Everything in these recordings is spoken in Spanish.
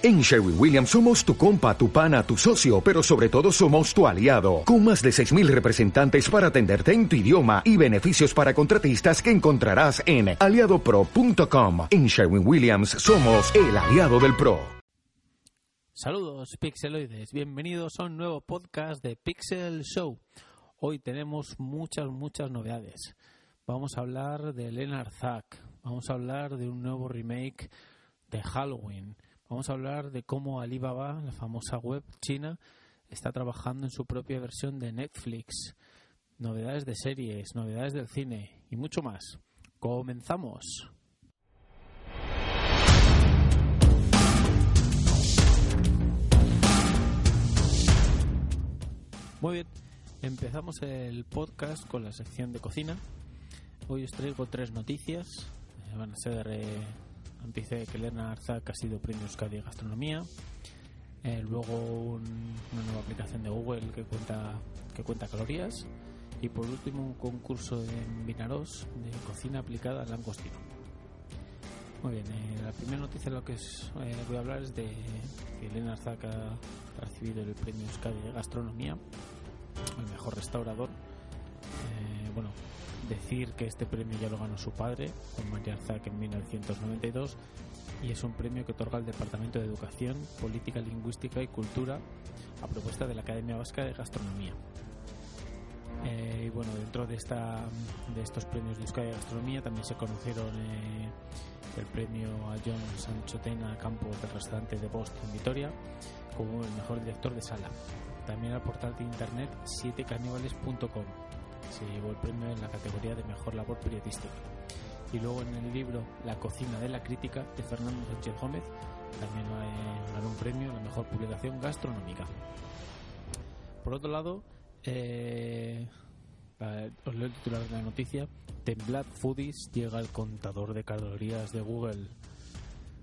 En Sherwin Williams somos tu compa, tu pana, tu socio, pero sobre todo somos tu aliado, con más de 6.000 representantes para atenderte en tu idioma y beneficios para contratistas que encontrarás en aliadopro.com. En Sherwin Williams somos el aliado del PRO. Saludos pixeloides, bienvenidos a un nuevo podcast de Pixel Show. Hoy tenemos muchas, muchas novedades. Vamos a hablar de Leonard Zack, vamos a hablar de un nuevo remake de Halloween Vamos a hablar de cómo Alibaba, la famosa web china, está trabajando en su propia versión de Netflix. Novedades de series, novedades del cine y mucho más. Comenzamos. Muy bien, empezamos el podcast con la sección de cocina. Hoy os traigo tres noticias. Van a ser eh, Dice que Elena Arzak ha sido premio Euskadi de Gastronomía. Eh, luego una nueva aplicación de Google que cuenta, que cuenta calorías. Y por último un concurso en Vinaros de cocina aplicada al langostino. Muy bien, eh, la primera noticia de lo que eh, voy a hablar es de que Elena Arzak ha recibido el premio Euskadi de Gastronomía, el mejor restaurador. bueno, decir que este premio ya lo ganó su padre, con María Zack en 1992, y es un premio que otorga el Departamento de Educación, Política Lingüística y Cultura a propuesta de la Academia Vasca de Gastronomía. Eh, y bueno, dentro de, esta, de estos premios de Euskadi de Gastronomía también se conocieron eh, el premio a John Sancho Tena Campos del restaurante de Boston en Vitoria como el mejor director de sala. También al portal de internet 7caníbales.com se llevó el premio en la categoría de mejor labor periodística. Y luego en el libro La cocina de la crítica de Fernando Sánchez Gómez también ganó un premio en la mejor publicación gastronómica. Por otro lado, eh, os leo el titular de la noticia: Temblad Foodies llega al contador de calorías de Google.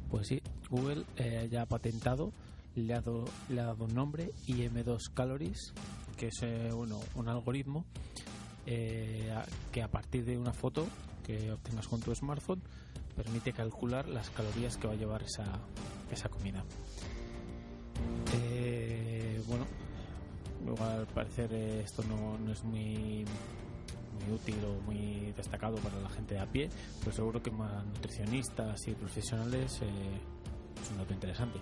Pues sí, Google eh, ya ha patentado, le ha, dado, le ha dado un nombre, IM2 Calories, que es eh, bueno, un algoritmo eh, que a partir de una foto que obtengas con tu smartphone permite calcular las calorías que va a llevar esa, esa comida. Eh, bueno, al parecer eh, esto no, no es muy, muy útil o muy destacado para la gente de a pie, pero seguro que más nutricionistas y profesionales es un dato interesante.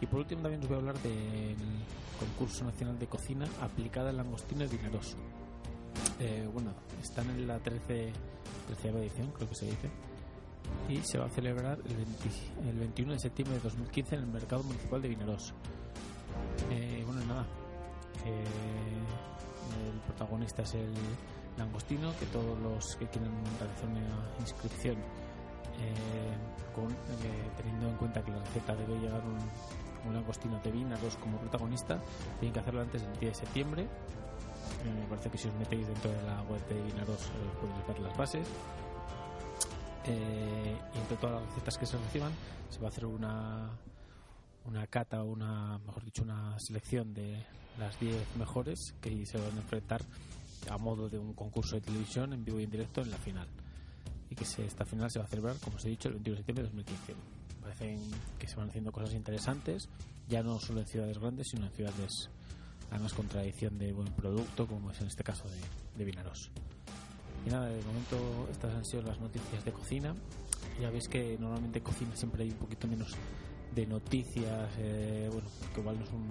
Y por último también os voy a hablar del concurso nacional de cocina aplicada al langostino dineroso. Eh, bueno, están en la 13, 13 edición, creo que se dice, y se va a celebrar el, el 21 de septiembre de 2015 en el Mercado Municipal de Vinaros. Eh, bueno, nada, el protagonista es el langostino, que todos los que quieren realizar una inscripción, eh, con, teniendo en cuenta que la receta debe llegar un, un langostino de Vinaros como protagonista, tienen que hacerlo antes del 10 de septiembre me parece que si os metéis dentro de la web de Vinaros eh, podéis ver las bases. Eh, y entre todas las recetas que se reciban se va a hacer una una cata o una mejor dicho una selección de las 10 mejores que se van a enfrentar a modo de un concurso de televisión en vivo y en directo en la final y que esta final se va a celebrar como os he dicho el 21 de septiembre de 2015 parecen que se van haciendo cosas interesantes ya no solo en ciudades grandes sino en ciudades además con tradición de buen producto, como es en este caso de, de Vinaros. Y nada, de momento estas han sido las noticias de cocina. Ya veis que normalmente en cocina siempre hay un poquito menos de noticias, eh, bueno, que igual no es un,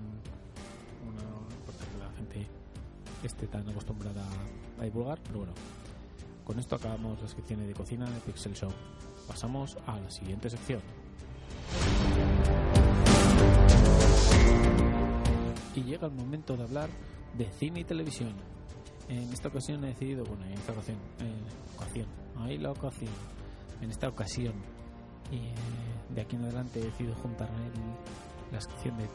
una, porque la gente esté tan acostumbrada a divulgar, pero bueno, con esto acabamos la sección de cocina de Pixel Show. Pasamos a la siguiente sección. Y llega el momento de hablar de cine y televisión. En esta ocasión he decidido, bueno, en esta ocasión, eh, ocasión, ahí la ocasión, en esta ocasión, y eh, de aquí en adelante he decidido juntar la sección de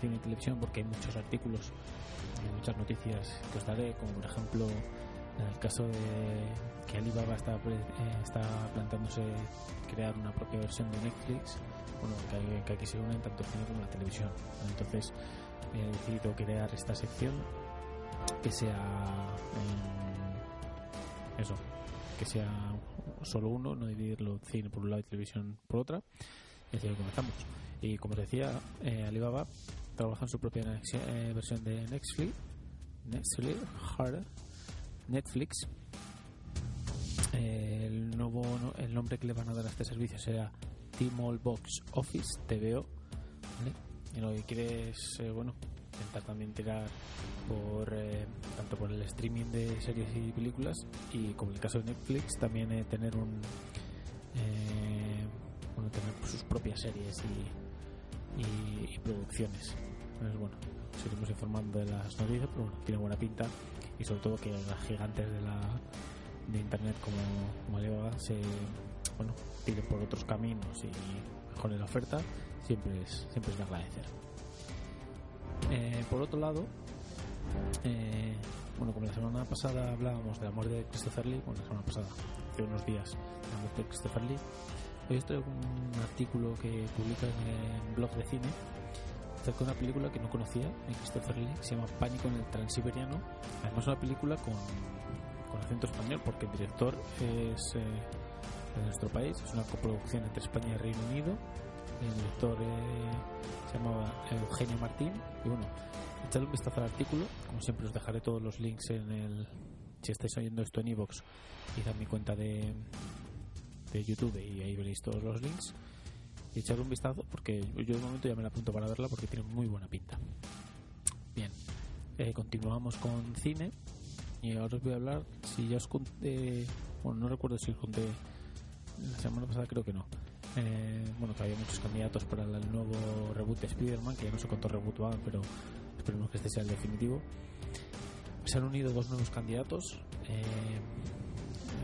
cine y televisión porque hay muchos artículos y muchas noticias que os daré, como por ejemplo en el caso de que Alibaba está, eh, está plantándose crear una propia versión de Netflix, bueno, que, que aquí se tanto el cine como la televisión. Entonces, he decidido crear esta sección que sea eso que sea solo uno no dividirlo cine por un lado y televisión por otra y así comenzamos Y como os decía, eh, Alibaba trabaja en su propia eh, versión de Netflix, Netflix, Netflix. Eh, el nuevo el nombre que le van a dar a este servicio será T-Mall Box Office TVO. Y lo que quiere es, eh, bueno, intentar también tirar por eh, tanto por el streaming de series y películas y como en el caso de Netflix también eh, tener un eh, bueno tener sus propias series y, y, producciones. Entonces, bueno seguiremos informando de las noticias pero bueno tiene buena pinta y sobre todo que las gigantes de la de internet como, como Alibaba se bueno tiren por otros caminos y mejoren la oferta siempre es siempre es de agradecer eh, por otro lado, eh, bueno, como la semana pasada hablábamos de la muerte de Christopher Lee, bueno, la semana pasada, hace unos días, la muerte de Christopher Lee, hoy traigo un artículo que publica en el blog de cine acerca de una película que no conocía de Christopher Lee, que se llama Pánico en el Transiberiano. Además, una película con, con acento español, porque el director es eh, de nuestro país, es una coproducción entre España y Reino Unido. El director eh, se llamaba Eugenio Martín. Y bueno echadle un vistazo al artículo. Como siempre os dejaré todos los links en el si estáis oyendo esto en iVoox id a mi cuenta de de YouTube y ahí veréis todos los links. Y echadle un vistazo porque yo de momento ya me la apunto para verla porque tiene muy buena pinta. Bien eh, continuamos con cine. Y ahora os voy a hablar si ya os conté bueno no recuerdo si os conté la semana pasada creo que no eh, bueno, que había muchos candidatos para el nuevo reboot de Spider-Man, que ya no sé cuántos reboot van, pero esperemos que este sea el definitivo. Se han unido dos nuevos candidatos, eh,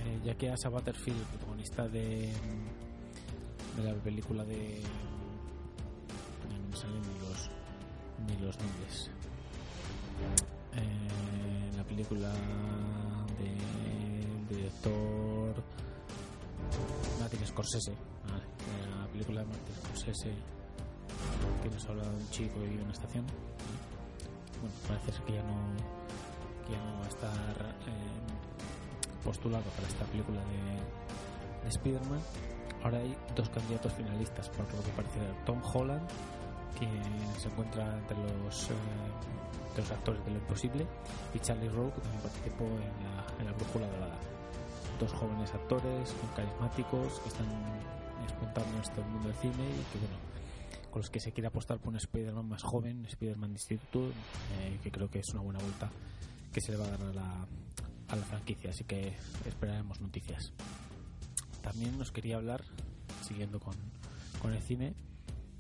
eh, ya que Asa Butterfield, protagonista de, de la película de... No me salen ni los, ni los nombres. Eh, la película de director Martin Scorsese. Vale, la película de Martin Scorsese que nos habla de un chico y una estación bueno, parece que ya no que ya no va a estar eh, postulado para esta película de, de Spider-Man. Ahora hay dos candidatos finalistas por lo que parece Tom Holland que se encuentra entre los, eh, los actores de lo imposible y Charlie Rowe que también participó en la, en la brújula dorada dos jóvenes actores carismáticos que están explotando este mundo del cine y que bueno con los que se quiere apostar por un Spider-Man más joven, Spider-Man de instituto, eh, que creo que es una buena vuelta que se le va a dar a la, a la franquicia, así que esperaremos noticias. También nos quería hablar, siguiendo con, con el cine,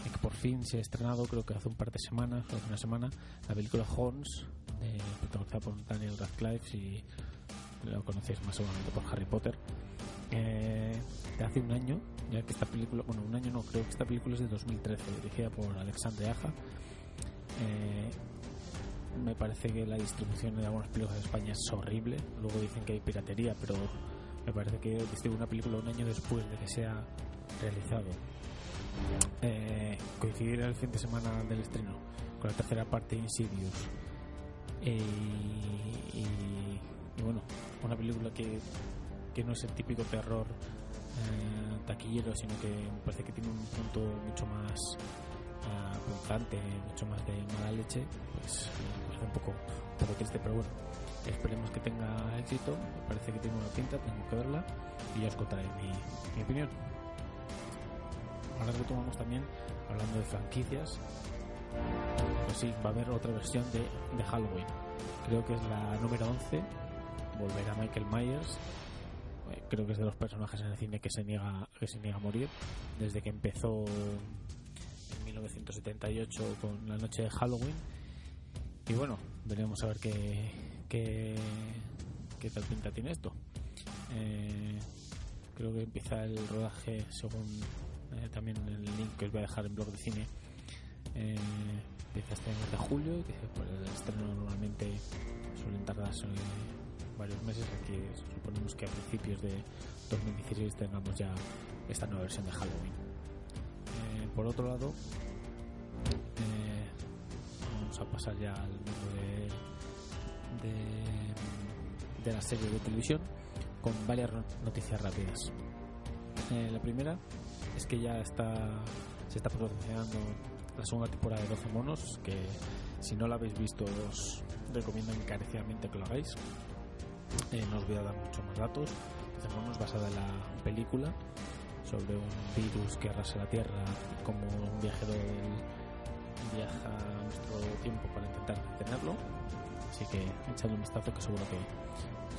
de que por fin se ha estrenado, creo que hace un par de semanas, hace una semana, la película Horns, eh, protagonizada por Daniel Radcliffe y lo conocéis más seguramente por Harry Potter. Eh, hace un año, ya que esta película, bueno, un año no, creo que esta película es de 2013, dirigida por Alexandre Aja. Eh, me parece que la distribución de algunas películas de España es horrible. Luego dicen que hay piratería, pero me parece que distribuir una película un año después de que sea realizado. Eh, coincidir el fin de semana del estreno con la tercera parte de Insidious. Eh, y, y bueno, una película que, que no es el típico terror eh, taquillero, sino que me parece que tiene un punto mucho más uh, punzante, mucho más de mala leche, pues me parece un poco, un poco triste, pero bueno, esperemos que tenga éxito, me parece que tiene una pinta, tengo que verla y ya os contaré mi, mi opinión. Ahora retomamos también hablando de franquicias. Pues sí, va a haber otra versión de, de Halloween. Creo que es la número 11 volver a Michael Myers. Eh, creo que es de los personajes en el cine que se niega que se niega a morir. Desde que empezó en 1978 con la noche de Halloween. Y bueno veremos a ver qué qué, qué tal pinta tiene esto. Eh, creo que empieza el rodaje según eh, también el link que os voy a dejar en blog de cine. Eh, empieza este mes de julio que por el estreno normalmente suelen tardar varios meses aquí suponemos que a principios de 2016 tengamos ya esta nueva versión de Halloween eh, por otro lado eh, vamos a pasar ya al mundo de, de, de la serie de televisión con varias noticias rápidas eh, la primera es que ya está se está promocionando la segunda temporada de 12 monos, que si no la habéis visto os recomiendo encarecidamente que lo hagáis. Eh, no os voy a dar muchos más datos. 12 monos basada en la película sobre un virus que arrasa la Tierra como un viajero viaja nuestro tiempo para intentar detenerlo. Así que echadle un vistazo que seguro que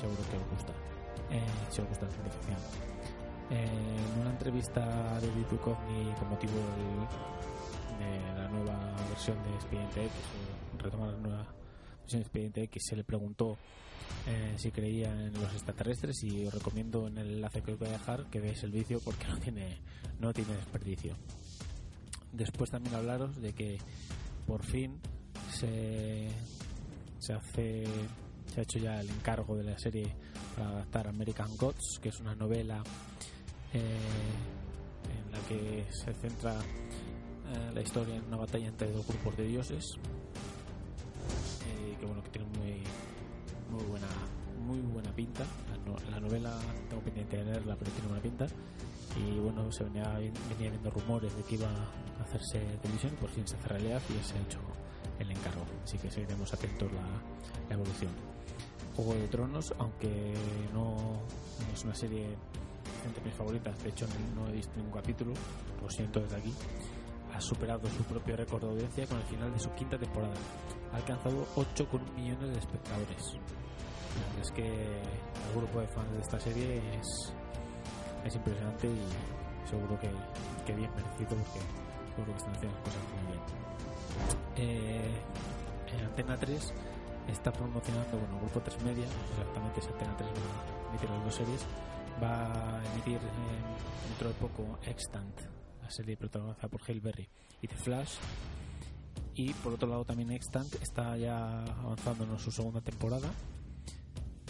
seguro que os gusta. Eh, si os gusta la ciencia ficción. Eh, en una entrevista de David Duchovny con motivo del- de la nueva versión de Expediente X, o retomar la nueva versión de Expediente X, se le preguntó eh, si creía en los extraterrestres y os recomiendo en el enlace que os voy a dejar que veáis el vídeo porque no tiene, no tiene desperdicio. Después también hablaros de que por fin se, se hace se ha hecho ya el encargo de la serie para adaptar American Gods, que es una novela eh, en la que se centra eh, la historia en una batalla entre dos grupos de dioses que bueno que tiene muy muy buena muy buena pinta. La, no- la novela tengo pendiente de leerla pero tiene buena pinta. Y bueno se venía, venía viendo rumores de que iba a hacerse televisión por fin se hace realidad y se ha hecho el encargo. Así que seguiremos atentos la, la evolución. Juego de Tronos aunque no, no es una serie entre mis favoritas de hecho no he visto ningún capítulo lo siento desde aquí ha superado su propio récord de audiencia con el final de su quinta temporada. Ha alcanzado 8,1 millones de espectadores. Es que el grupo de fans de esta serie es, es impresionante y seguro que, bien merecido porque seguro que están haciendo las cosas muy bien. Eh, en Antena 3 está promocionando, bueno, grupo 3 Media, exactamente es Antena 3 va a emitir las dos series, va a emitir eh, dentro de poco Extant, serie protagonizada por Hale Berry y The Flash. Y por otro lado también Extant está ya avanzando en su segunda temporada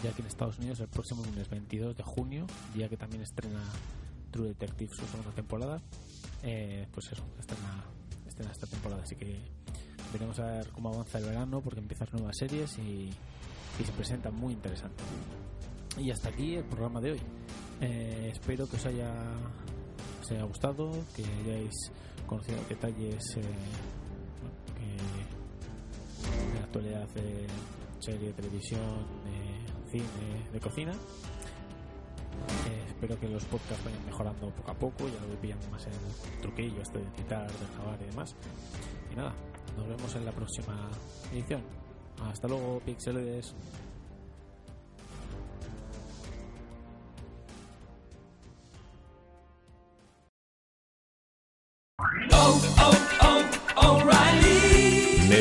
ya que en Estados Unidos el próximo lunes 22 de junio, día que también estrena True Detective su segunda temporada, eh, pues eso, estrena, estrena esta temporada, así que veremos a ver cómo avanza el verano porque empiezan nuevas series y, y se presentan muy interesantes. Y hasta aquí el programa de hoy. Eh, espero que os haya, os haya gustado, que hayáis conocido detalles eh, de la actualidad de serie, televisión, de cine, de cocina. Eh, espero que los podcasts vayan mejorando poco a poco, ya lo voy pillando más en el truquillo este de editar, de grabar y demás. Y nada, nos vemos en la próxima edición. Hasta luego, pixeloides.